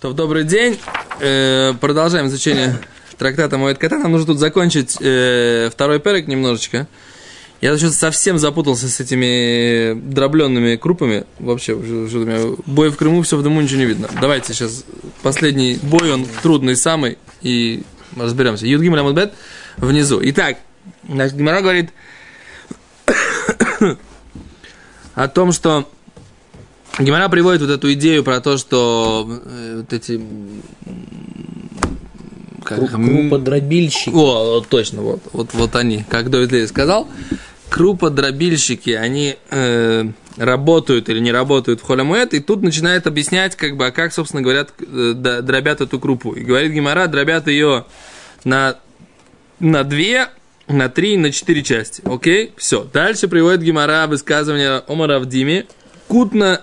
То, добрый день. Э, продолжаем изучение трактата Моэд Кота. Нам нужно тут закончить э, второй перек немножечко. Я что-то совсем запутался с этими дробленными крупами. Вообще, что у меня бой в Крыму, все в дыму, ничего не видно. Давайте сейчас последний бой, он трудный самый, и разберемся. Юдгим Ламудбет внизу. Итак, значит, Гимара говорит о том, что Гимара приводит вот эту идею про то, что э, вот эти... Как, круподробильщики. О, вот, точно, вот, вот, вот они, как Давид Лей сказал, круподробильщики, они э, работают или не работают в холямуэт, и тут начинает объяснять, как бы, а как, собственно, говорят, э, дробят эту крупу. И говорит Гимара, дробят ее на, на две, на три, на четыре части. Окей? Все. Дальше приводит Гимара высказывание Омара в Диме. Кутна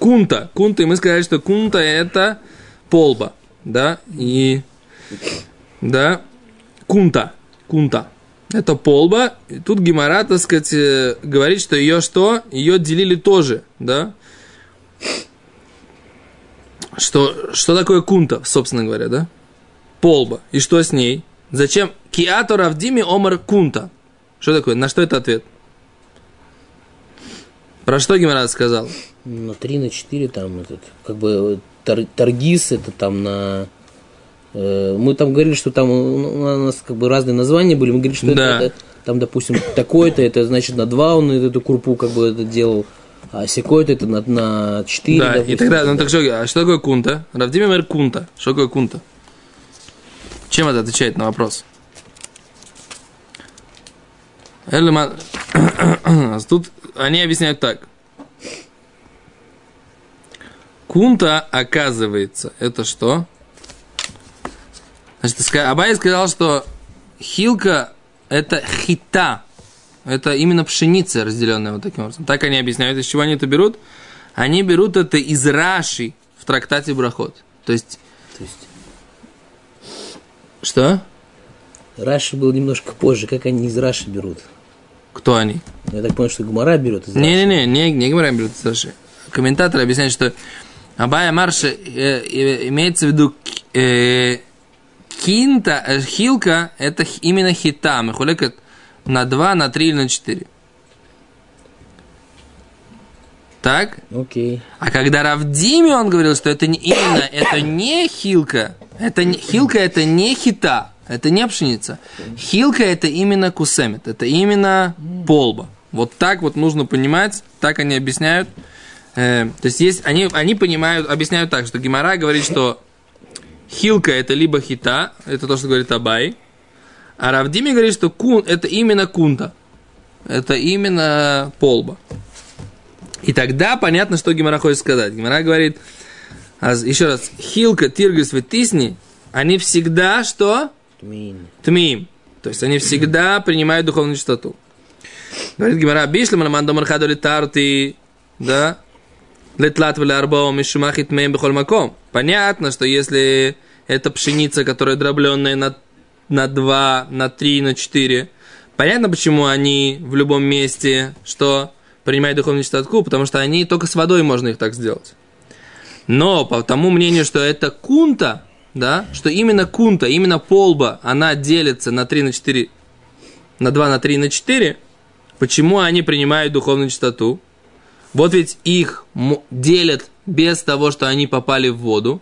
кунта. Кунта, и мы сказали, что кунта это полба, да, и, да, кунта, кунта. Это полба. И тут Гимара, так сказать, э, говорит, что ее что? Ее делили тоже, да? Что, что такое кунта, собственно говоря, да? Полба. И что с ней? Зачем? Киато равдими омар кунта. Что такое? На что это ответ? Про что Гимара сказал? На 3, на 4 там этот, как бы тар, Таргис это там на... Э, мы там говорили, что там у нас как бы разные названия были. Мы говорили, что да. это, это там, допустим, такое-то, это значит на 2 он эту крупу как бы это делал. А секой-то это на, на 4. Да, допустим, и тогда, ну так что, а что такое кунта? Равдимир мэр кунта. Что такое кунта? Чем это отвечает на вопрос? Тут они объясняют так. Кунта, оказывается, это что? Значит, Абай сказал, что хилка – это хита. Это именно пшеница, разделенная вот таким образом. Так они объясняют. Из чего они это берут? Они берут это из Раши в трактате Брахот. То есть... То есть... Что? Раши был немножко позже. Как они из Раши берут? Кто они? Я так понял, что Гумара берет из. Не-не-не, не, не Гумара берет из Раши. Комментаторы объясняют, что Абая Марша э, э, имеется в виду э, кинта, э, хилка, это именно хита, мехулекат на 2, на 3 или на 4. Так? Окей. Okay. А когда Равдими он говорил, что это не, именно, это не хилка, это не, хилка это не хита, это не пшеница. Хилка это именно кусемет, это именно полба. Вот так вот нужно понимать, так они объясняют. Э, то есть, есть они, они понимают, объясняют так, что Гимара говорит, что хилка это либо хита, это то, что говорит Абай, а Равдими говорит, что кун это именно кунта, это именно полба. И тогда понятно, что Гимара хочет сказать. Гимара говорит, еще раз, хилка, тиргис, ветисни, они всегда что? Тмим. То есть они всегда принимают духовную чистоту. Говорит Гимара, бишлем рамандомар хадоли тарти, да, Летлат арбао мишумахит мем бихоль маком. Понятно, что если это пшеница, которая дробленная на, на 2, на 3, на 4, понятно, почему они в любом месте, что принимают духовную чистоту, потому что они только с водой можно их так сделать. Но по тому мнению, что это кунта, да, что именно кунта, именно полба, она делится на 3, на 4, на 2, на 3, на 4, почему они принимают духовную чистоту? Вот ведь их делят без того, что они попали в воду.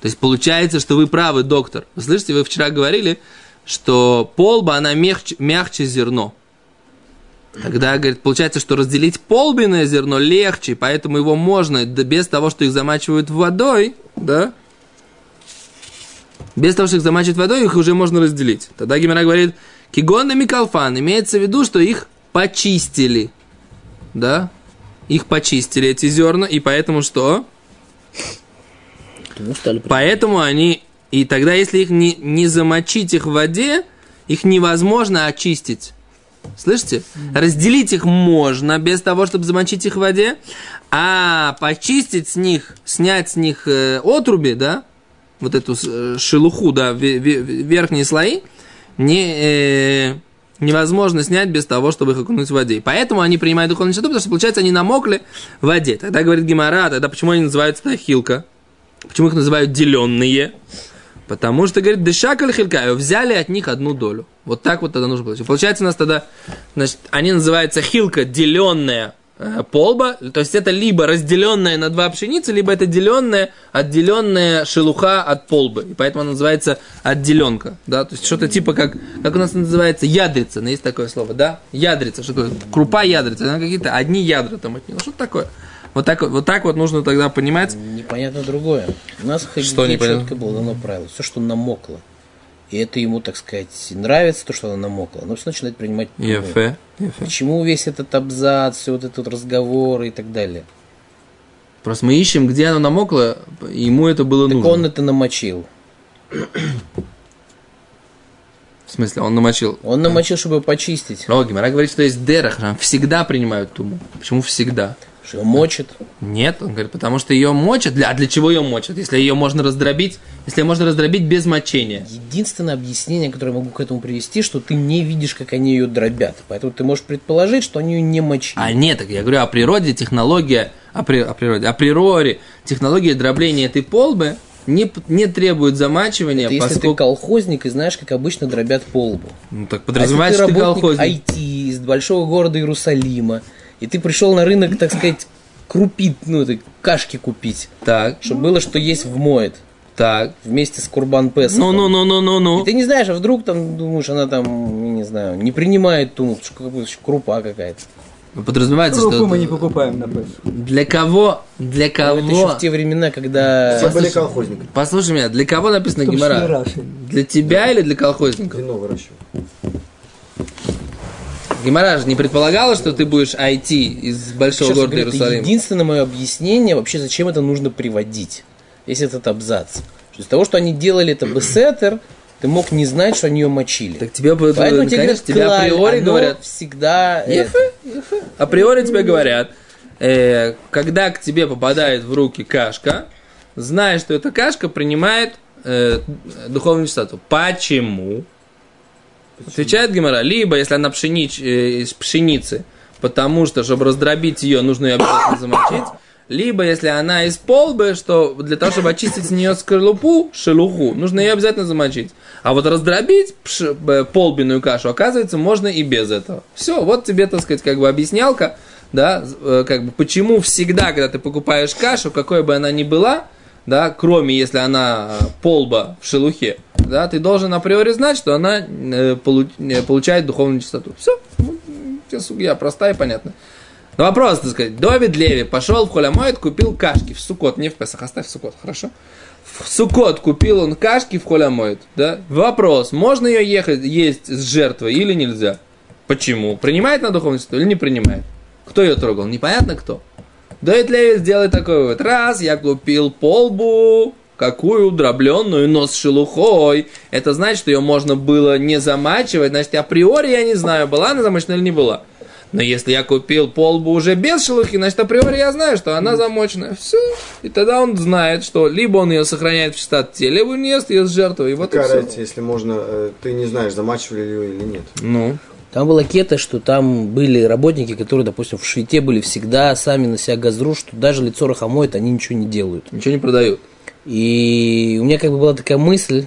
То есть получается, что вы правы, доктор. Вы слышите, вы вчера говорили, что полба, она мягче, мягче зерно. Тогда, говорит, получается, что разделить полбиное зерно легче, поэтому его можно, без того, что их замачивают водой, да, без того, что их замачивают водой, их уже можно разделить. Тогда Гимера говорит, кигон и микалфан, имеется в виду, что их почистили, да, их почистили, эти зерна, и поэтому что? Поэтому они... И тогда, если их не, не замочить их в воде, их невозможно очистить. Слышите? Разделить их можно без того, чтобы замочить их в воде, а почистить с них, снять с них э, отруби, да, вот эту э, шелуху, да, верхние слои, не, э, невозможно снять без того, чтобы их окунуть в воде. поэтому они принимают духовную чистоту, потому что, получается, они намокли в воде. Тогда говорит Гимара, тогда почему они называются хилка? Почему их называют деленные? Потому что, говорит, дышакаль хилькаю, взяли от них одну долю. Вот так вот тогда нужно получить. Получается у нас тогда, значит, они называются хилка, деленная полба, то есть это либо разделенная на два пшеницы, либо это деленная, отделенная шелуха от полбы. И поэтому она называется отделенка. Да? То есть что-то типа как, как у нас называется ядрица, ну, есть такое слово, да? Ядрица, что такое? Крупа ядрица, она какие-то одни ядра там от нее. Что такое? Вот так, вот так вот нужно тогда понимать. Непонятно другое. У нас Что непонятно? четко было дано правило. Все, что намокло. И это ему, так сказать, нравится, то, что оно намокло. Но все начинает принимать ефе. Почему весь этот абзац, все вот этот разговор и так далее? Просто мы ищем, где оно намокло, и ему это было Так нужно. он это намочил. В смысле, он намочил. Он намочил, чтобы почистить. О, Гимара говорит, что есть дерах, всегда принимают туму. Почему всегда? Что его мочит. Нет, он говорит, потому что ее мочат. Для, а для чего ее мочат? Если ее можно раздробить, если ее можно раздробить без мочения. Единственное объяснение, которое я могу к этому привести, что ты не видишь, как они ее дробят. Поэтому ты можешь предположить, что они ее не мочили. А нет, так я говорю о природе, технология, о, при- о природе, о природе, технология дробления этой полбы не, не требует замачивания, Это если ты поскольку... колхозник и знаешь, как обычно дробят полбу. Ну, так А подразумевается, если что ты работник колхозник. IT из большого города Иерусалима, и ты пришел на рынок, так сказать, крупить, ну, это, кашки купить, Так, чтобы было, что есть в моет, так. вместе с Курбан Песохом. Ну, ну, ну, ну, ну, ну. И ты не знаешь, а вдруг там, думаешь, она там, я не знаю, не принимает ту, что какая-то крупа какая-то. Подразумевается, Крупу что мы не покупаем на Песах. для кого, для Ну, это еще кого, в те времена, когда... Все были колхозниками. послушай меня, для кого написано? Раши. Для тебя или для колхозников? Вино выращивал. Гимара же не предполагала, что ты будешь IT из большого Сейчас города говорю, это единственное мое объяснение, вообще, зачем это нужно приводить. Весь этот абзац. Что из того, что они делали это бесетер, ты мог не знать, что они ее мочили. Так тебе, бы- Поэтому тебе конечно, говорят, тебе клаль, априори говорят, всегда... это. априори тебе говорят, э, когда к тебе попадает в руки кашка, знай, что эта кашка принимает э, духовную чистоту. Почему? Отвечает Гимара, либо если она пшенич, э, из пшеницы, потому что, чтобы раздробить ее, нужно ее обязательно замочить, либо если она из полбы, что для того, чтобы очистить с нее скорлупу, шелуху, нужно ее обязательно замочить. А вот раздробить пш- э, полбиную кашу, оказывается, можно и без этого. Все, вот тебе, так сказать, как бы объяснялка, да, э, как бы почему всегда, когда ты покупаешь кашу, какой бы она ни была, да, кроме если она э, полба в шелухе, да, ты должен априори знать, что она э, э, получает духовную чистоту. Все, я простая и понятна. Но вопрос, так сказать, Довид Леви пошел в Холямоид, купил кашки в Сукот, не в Песах, оставь в Сукот, хорошо? В Сукот купил он кашки в Холямоид, да? Вопрос, можно ее ехать, есть с жертвой или нельзя? Почему? Принимает на духовную чистоту или не принимает? Кто ее трогал? Непонятно кто. Довид Леви сделает такой вывод. Раз, я купил полбу, какую дробленную, но с шелухой. Это значит, что ее можно было не замачивать. Значит, априори я не знаю, была она замочена или не была. Но если я купил полбу уже без шелухи, значит, априори я знаю, что она замоченная. Все. И тогда он знает, что либо он ее сохраняет в чистоте, либо он ест ее с жертвой. И вот и Какая всё. разница, если можно, э, ты не знаешь, замачивали ли ее или нет. Ну, Там была кета, что там были работники, которые, допустим, в швите были всегда сами на себя газру, что даже лицо рахомоет, они ничего не делают. ничего не продают. И у меня как бы была такая мысль,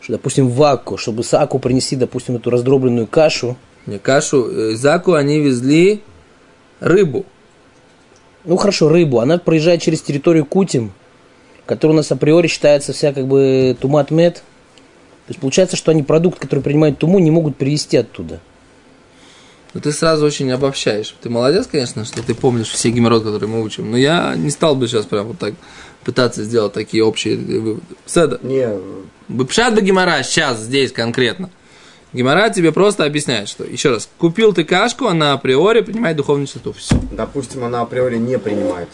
что, допустим, в Аку, чтобы с Аку принести, допустим, эту раздробленную кашу, Не, кашу, э, Заку они везли рыбу. ну хорошо, рыбу, она проезжает через территорию Кутим, которая у нас априори считается вся как бы тумат-мед. То есть получается, что они продукт, который принимает туму, не могут привезти оттуда. Но ты сразу очень обобщаешь. Ты молодец, конечно, что ты помнишь все геморрот, которые мы учим. Но я не стал бы сейчас прям вот так пытаться сделать такие общие выводы. Седа. Не, Пшат бы гемора сейчас, здесь конкретно. Гемора тебе просто объясняет, что, еще раз, купил ты кашку, она априори принимает духовную чистоту. Все. допустим, она априори не принимает.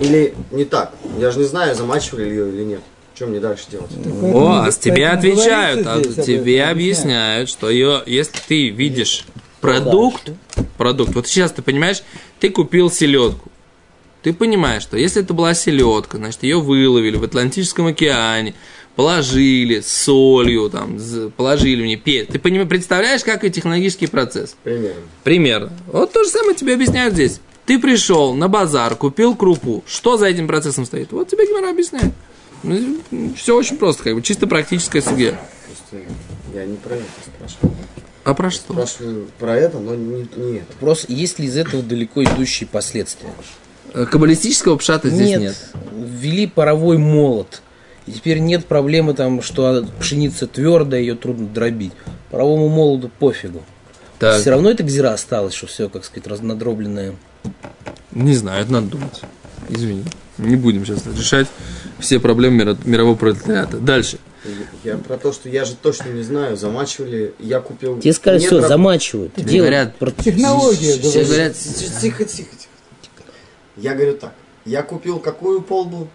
Или не так. Я же не знаю, замачивали ли ее или нет. Что мне дальше делать? О, а с тебе отвечают, а тебе объясняют, что ее, если ты видишь продукт, продукт, вот сейчас ты понимаешь, ты купил селедку, ты понимаешь, что если это была селедка, значит, ее выловили в Атлантическом океане, положили с солью, там, положили нее перец. Ты поним- представляешь, как и технологический процесс? Примерно. Примерно. Вот то же самое тебе объясняют здесь. Ты пришел на базар, купил крупу. Что за этим процессом стоит? Вот тебе Гимара объясняет. Все очень просто, как бы, чисто практическая судья. Я не про это спрашиваю. А про что? Спрашиваю про это, но не, не это. Вопрос, есть ли из этого далеко идущие последствия? Э, Каббалистического пшата здесь нет. Ввели паровой молот. И теперь нет проблемы там, что пшеница твердая, ее трудно дробить. Паровому молоту пофигу. Так, Все равно эта гзира осталась, что все, как сказать, разнодробленное. не знаю, это надо думать. Извини. Не будем сейчас решать все проблемы миро- мирового пролетариата. Дальше. Я про то, что я же точно не знаю, замачивали, я купил... Тебе сказали, все, раб- замачивают. Тебе Делают говорят, про- Технология, Все говорят, Тихо, тихо, тихо. Я говорю так. Я купил какую полбу?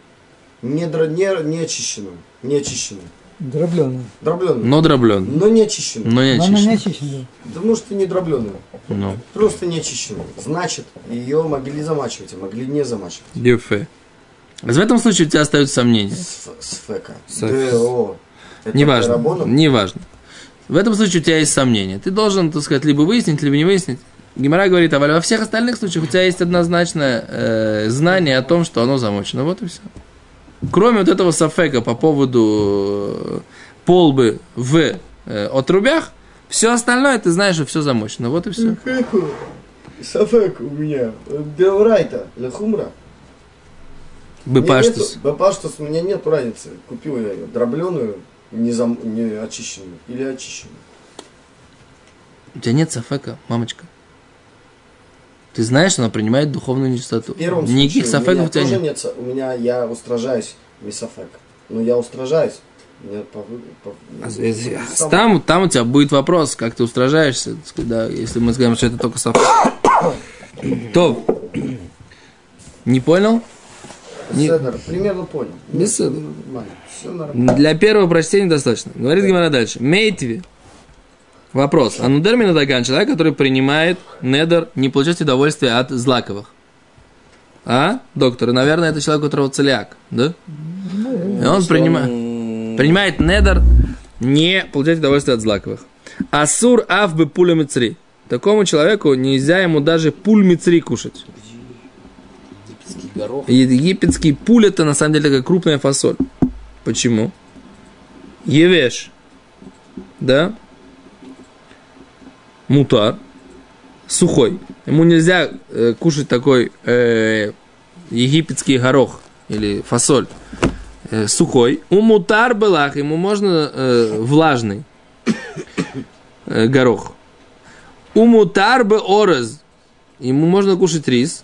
Не, дро- не, не очищенную. Не очищенную. Дробленую. Дробленую. но дроблен. Но не очищенную. Но не Но она не очищен. очищена. Да может и не дробленую. Ну, Просто не очищенную. Значит, ее могли замачивать, а могли не замачивать. дюфе. В этом случае у тебя остаются сомнения. С, с фека. С- Да, о. Это Неважно. Неважно. В этом случае у тебя есть сомнения. Ты должен, так сказать, либо выяснить, либо не выяснить. Гимара говорит, а во всех остальных случаях у тебя есть однозначное э, знание о том, что оно замочено. Вот и все. Кроме вот этого сафека по поводу э, полбы в э, отрубях, все остальное ты знаешь, что все замочено. Вот и все. Сафек у меня. Деурайта. Лехумра. Бепаштус. Бепаштус у меня нет разницы. Купил я ее дробленую, не, зам, не очищенную или очищенную. У тебя нет сафека, мамочка. Ты знаешь, она принимает духовную нечистоту. В первом Никаких случае сафеков у у меня тебя тоже нет. нет. У меня я устражаюсь без сафек. Но я устражаюсь. У меня по, по- А, сам- Там, там у тебя будет вопрос, как ты устражаешься, так сказать, да, если мы скажем, что это только саф. То, не понял? Не- Седер, примерно понял. Без нормально. Для первого прочтения достаточно. Говорит Гимара дальше. Мейтви. Вопрос. А нудер минадаган, человек, который принимает недер, не получает удовольствия от злаковых. А, доктор, наверное, это человек, у которого целиак, да? И он принимает, М, принимает недер, не получает удовольствие от злаковых. Асур ав бы пуля мицри. Такому человеку нельзя ему даже пуль мицри кушать. Египетский пуль это на самом деле такая крупная фасоль. Почему? Евеш. Да? Мутар. Сухой. Ему нельзя э, кушать такой э, египетский горох или фасоль. Э, сухой. У мутар белах ему можно э, влажный э, горох. У мутар бы орез. Ему можно кушать рис.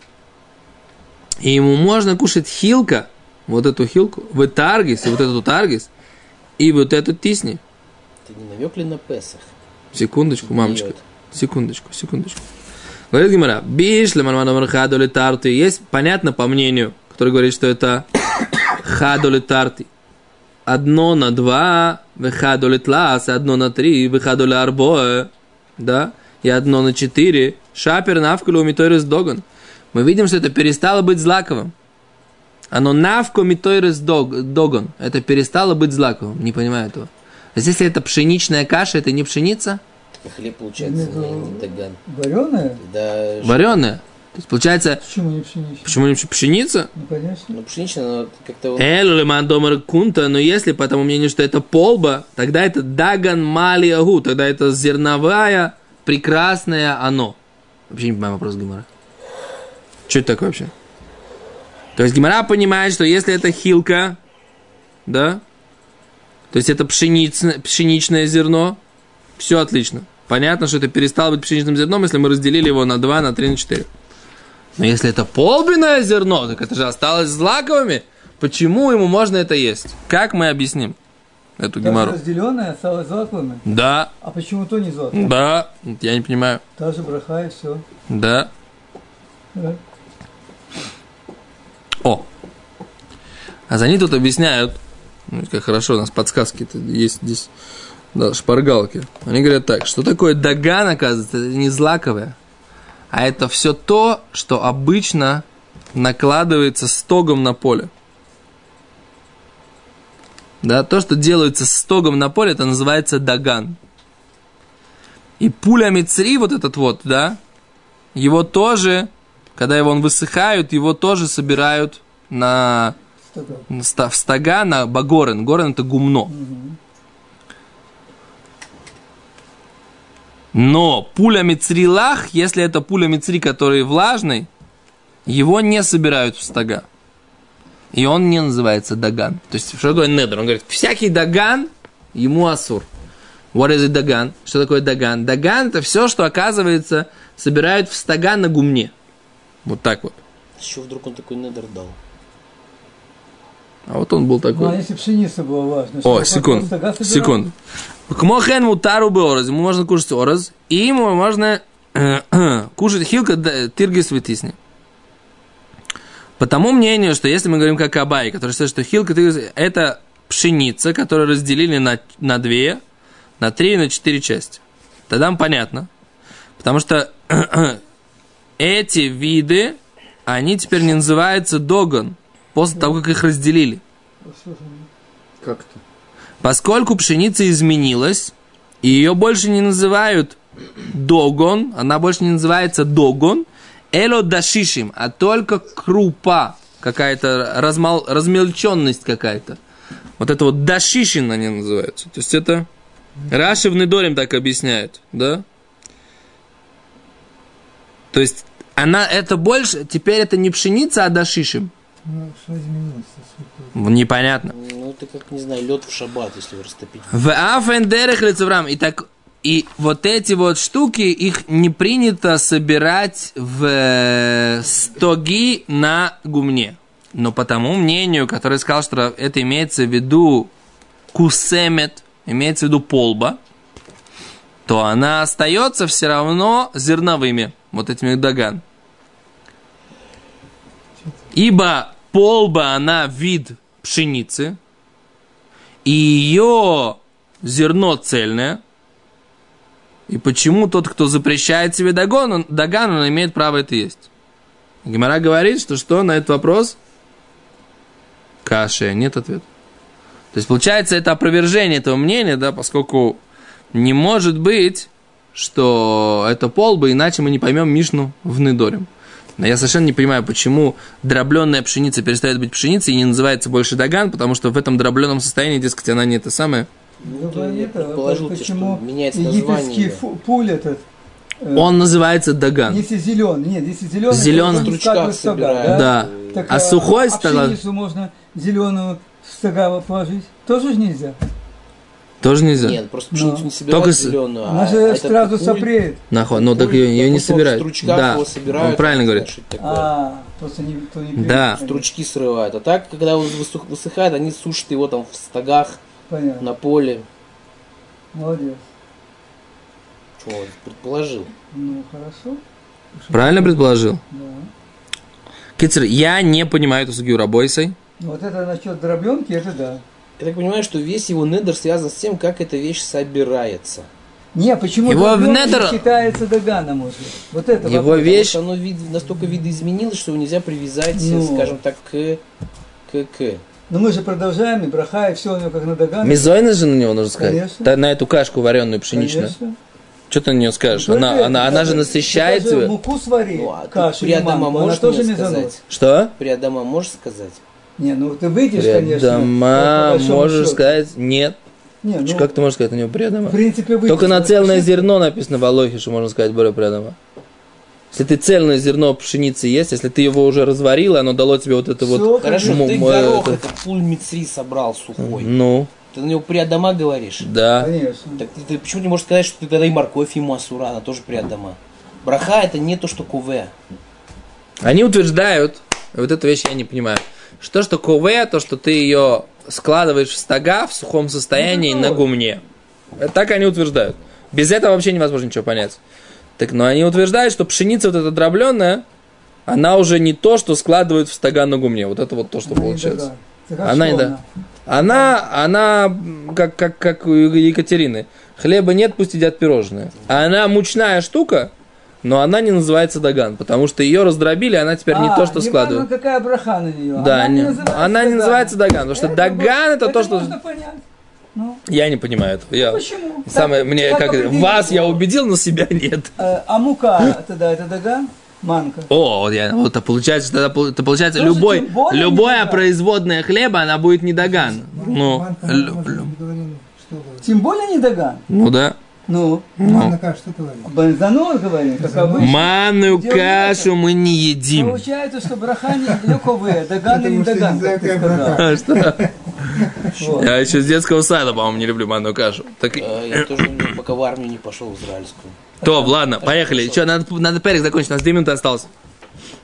И ему можно кушать хилка, вот эту хилку, в таргис, и вот эту таргис, и вот эту тисни. Ты не навек ли на Песах? Секундочку, мамочка. Секундочку, секундочку. Говорит Гимара, биш леманманом хадоли тарты. Есть, понятно, по мнению, который говорит, что это хадоли тарты. Одно на два, вехадоли тлас, одно на три, вехадоли арбоэ, да, и одно на четыре. Шапер навкулу миторис доган. Мы видим, что это перестало быть злаковым. Оно навко миторис дог- доган. Это перестало быть злаковым. Не понимаю этого. То есть, если это пшеничная каша, это не пшеница, Хлеб получается Ну, не, не доган. Вареная? Да, вареная. То есть, получается, Почему не пшеничная? почему не пш- пшеница? Ну, конечно. ну пшеничная, но как-то... Эль леман домар кунта, но если, по тому мнению, что это полба, тогда это даган малиагу, тогда это зерновая, прекрасное оно. Вообще не понимаю вопрос Гимара. Что это такое вообще? То есть Гимара понимает, что если это хилка, да, то есть это пшеница, пшеничное зерно, все отлично. Понятно, что это перестало быть пшеничным зерном, если мы разделили его на 2, на 3, на 4. Но если это полбиное зерно, так это же осталось злаковыми. Почему ему можно это есть? Как мы объясним эту Даже геморрой? разделенная осталась злаковыми. Да, А почему то не злаковое? да, я не понимаю. Та же браха и все. Да. О. А за ней тут объясняют, ну, как хорошо, у нас подсказки есть здесь, да, шпаргалки. Они говорят так, что такое даган, оказывается, это не злаковое, а это все то, что обычно накладывается стогом на поле. Да, то, что делается стогом на поле, это называется даган. И пуля мицри, вот этот вот, да, его тоже, когда его он высыхают, его тоже собирают на Стога. ста- в стога на багорен. Горен это гумно. Но пуля мицрилах, если это пуля мицри, который влажный, его не собирают в стога. И он не называется даган. То есть, что такое недр? Он говорит, всякий даган, ему асур. What is it даган? Что такое даган? Даган это все, что, оказывается, собирают в стога на гумне. Вот так вот. С чего вдруг он такой недер дал? А вот он был Ну, а такой. если пшеница была важна? О, стога собирал? секунду. Кмохен мутару ораз. Ему можно кушать ораз. И ему можно кушать хилка да, тиргис вытисни. По тому мнению, что если мы говорим как Абай, который считает, что хилка тиргис это пшеница, которую разделили на, на две, на три и на четыре части. Тогда нам понятно. Потому что эти виды, они теперь не называются догон, после того, как их разделили. Как то Поскольку пшеница изменилась, и ее больше не называют догон, она больше не называется догон, эло дашишим, а только крупа, какая-то размал, размельченность какая-то. Вот это вот дашишин они называются. То есть это Раши в Недорим так объясняет, да? То есть она это больше, теперь это не пшеница, а дашишим. Ну, что изменилось? Сухой. Непонятно. Ну, это как, не знаю, лед в шаббат, если его растопить. В афендерах лицеврам. И так и вот эти вот штуки, их не принято собирать в э, стоги на гумне. Но по тому мнению, который сказал, что это имеется в виду кусемет, имеется в виду полба, то она остается все равно зерновыми, вот этими даган. Ибо полба, она вид пшеницы, и ее зерно цельное. И почему тот, кто запрещает себе дагон, он, даган, он имеет право это есть? Гимара говорит, что что на этот вопрос? Каши, нет ответа. То есть, получается, это опровержение этого мнения, да, поскольку не может быть, что это полба, иначе мы не поймем Мишну в Недорим. Но я совершенно не понимаю, почему дробленная пшеница перестает быть пшеницей и не называется больше даган, потому что в этом дробленном состоянии, дескать, она не это самое. Ну, то я это, предположил тебе, почему что меняется египетский название. пуль этот, э, Он называется даган. если зеленый, нет, если зеленый, Зелёный. то в стога, собирают. Да. Так, А сухой а стога- пшеницу можно зеленую стога положить? Тоже же нельзя. Тоже нельзя. Нет, просто Ну. пшеницу не собирают Только с- зеленую, Она а же этот сразу пуль- сопреет. Нахуй, ну так ее, ее не собирают. Да, его собирают, он правильно говорит. что. А, просто не, то не Да. Стручки срывают. А так, когда он высыхает, они сушат его там в стогах, Понятно. на поле. Молодец. Чего, он предположил. Ну, хорошо. Правильно предположил? Да. Кицер, я не понимаю эту сугию рабойсой. Ну, Вот это насчет дробленки, это да. Я так понимаю, что весь его недер связан с тем, как эта вещь собирается. Не, почему Его в недр- считается доганом уже? Вот это Его вопрос. вещь- оно вид- настолько видоизменилось, что его нельзя привязать, Ну. скажем так, к, к, к. Но мы же продолжаем, и браха, и все у него как на доган. Мизойна же на него нужно сказать. Конечно. Да, на эту кашку вареную пшеничную. Конечно. Что ты на нее скажешь? Только Она, это, она, она же насыщает тебя. муку свари, Ну, а кашу при Адама она можешь тоже сказать? Что? При Адама можешь сказать? Не, ну ты выйдешь, конечно. Приадама, большому можешь счету. сказать? Нет. Не, ну, Как ты можешь сказать на него в приадама? принципе, выйдешь. Только на но цельное вообще- зерно написано в Алохе, что можно сказать более приадама. Если ты цельное зерно пшеницы есть, если ты его уже разварил, и оно дало тебе вот это вот... Всё, Хорошо, М- ты м- горох, это- это пуль мицри собрал сухой. Ну, Ты на него при Адама говоришь? да. Конечно. Так ты, ты почему не можешь сказать, что ты тогда и морковь ему асура, она тоже при Адама? Браха это не то, что куве. Они утверждают, вот эту вещь я не понимаю, что что кове, то, что ты ее складываешь в стога в сухом состоянии Ну, на гумне. Так они утверждают. Без этого вообще невозможно ничего понять. Так, но они утверждают, что пшеница вот эта дробленная, она уже не то, что складывают в стога на гумне. Вот это вот то, что получается. Она да. Она, она, как, как, как у Екатерины. Хлеба нет, пусть едят пирожные. А она мучная штука, но она не называется даган, потому что ее раздробили, она теперь не А, то, что складывают. какая браха на нее. Да, она не- не называется она не называется даган, потому что даган это то, что-. Ну, Я не понимаю этого. Я... почему? Самое, Так, мне, как как, вас я убедил, но себя нет. Э, А мука тогда это даган? Манка. О, вот, я, вот это получается, что это, пол- это получается Тоже любой, более любое производное хлеба, она будет. Ну, говорили, что говорит. Тем более не Даган. ну да. Ну, Манна как, что говорит? Бензанор говорим, как обычно. Манную кашу мы не едим. Получается, что браха не легковые, Даган и не Потому что Даган, как ты сказал. А что? Вот. Я еще с детского сада, по-моему, не люблю манную кашу. Так, Э, Я тоже пока в армию не пошел в израильскую. то, ладно, поехали. Что, надо, надо перек закончить, у нас 2 минуты осталось.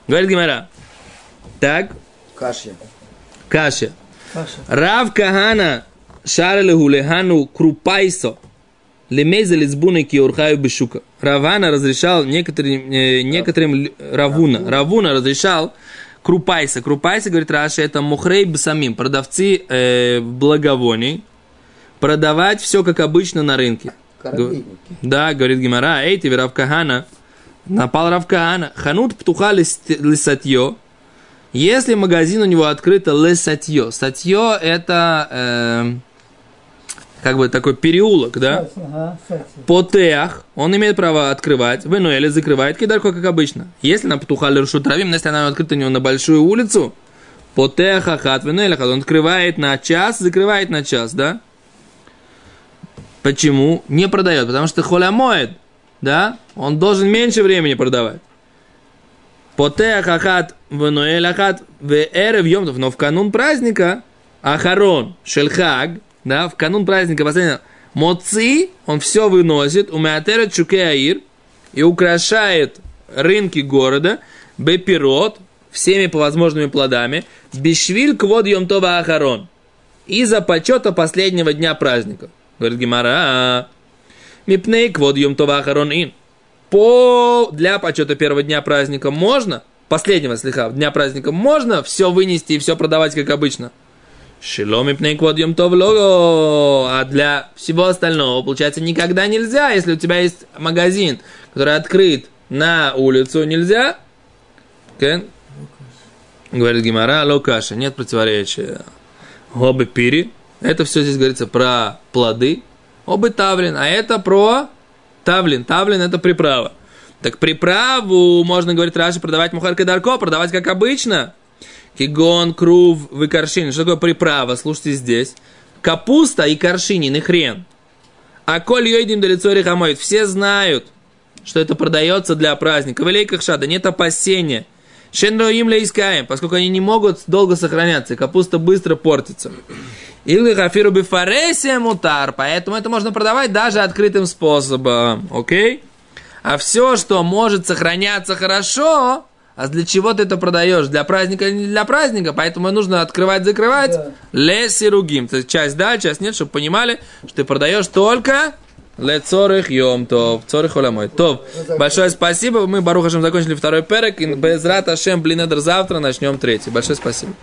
Говорит Гимара. Так, Кашья. каша. Паша. Рав Кагана шарелегу лехану крупайсо. Лемейза лицбуны киурхаю бешука. Равана разрешал некоторым, э, некоторым Равуна. Равуна разрешал крупайса. Крупайса, говорит Раша, это мухрей самим. Продавцы э, благовоний. Продавать все как обычно на рынке. Коровейники. Да, говорит Гимара, эй, ты Рав Кагана. Напал Рав Кагана. Ханут птуха лис- лисатье. Если магазин у него открыто лесатье. Сатье это э, как бы такой переулок, да? Ага, кстати. Потеах, он имеет право открывать, Венуэля закрывает кидарку, как обычно. Если на Птуха Лершу Травим, если она открыта у него на большую улицу, Потеах Ахат Венуэля, он открывает на час, закрывает на час, да? Почему? Не продает, потому что холя моет, да? Он должен меньше времени продавать. Потеах Ахат Венуэль Ахат Веэрев Йомтов, но в канун праздника Ахарон Шельхаг, да, в канун праздника последнего, Моци, он все выносит, у Меатерет Чукеаир, и украшает рынки города, Бепирот, всеми повозможными плодами, Бишвиль Квод Йомтова Ахарон, из-за почета последнего дня праздника. Говорит Гимара, Мипней Квод Йомтова Ахарон Ин. По, для почета первого дня праздника можно, последнего слегка, дня праздника можно все вынести и все продавать, как обычно. Шиломи пней квадьем тов лого. А для всего остального, получается, никогда нельзя, если у тебя есть магазин, который открыт на улицу, нельзя. Okay? Говорит Гимара, локаша, нет противоречия. Обы пири, это все здесь говорится про плоды. Обы тавлин, а это про тавлин. Тавлин это приправа. Так приправу можно, говорит Раши, продавать мухар кадарко, продавать как обычно. Кигон, крув, выкоршин. Что такое приправа? Слушайте здесь. Капуста и коршинин, и хрен. А коль йойдим до лицо рехамоид. Все знают, что это продается для праздника. В элейках шада нет опасения. Шенро им искаем, поскольку они не могут долго сохраняться. Капуста быстро портится. Или хафиру бифаресия мутар. Поэтому это можно продавать даже открытым способом. Окей? А все, что может сохраняться хорошо, а для чего ты это продаешь? Для праздника или не для праздника? Поэтому нужно открывать, закрывать. Да. Лесиругим. То есть часть да, часть нет, чтобы понимали, что ты продаешь только лецорых йом тов. Цорых оламой. Тов. Большое спасибо. Мы, Барухашем, закончили второй перек. И без рата Шем Блинедер завтра начнем третий. Большое спасибо.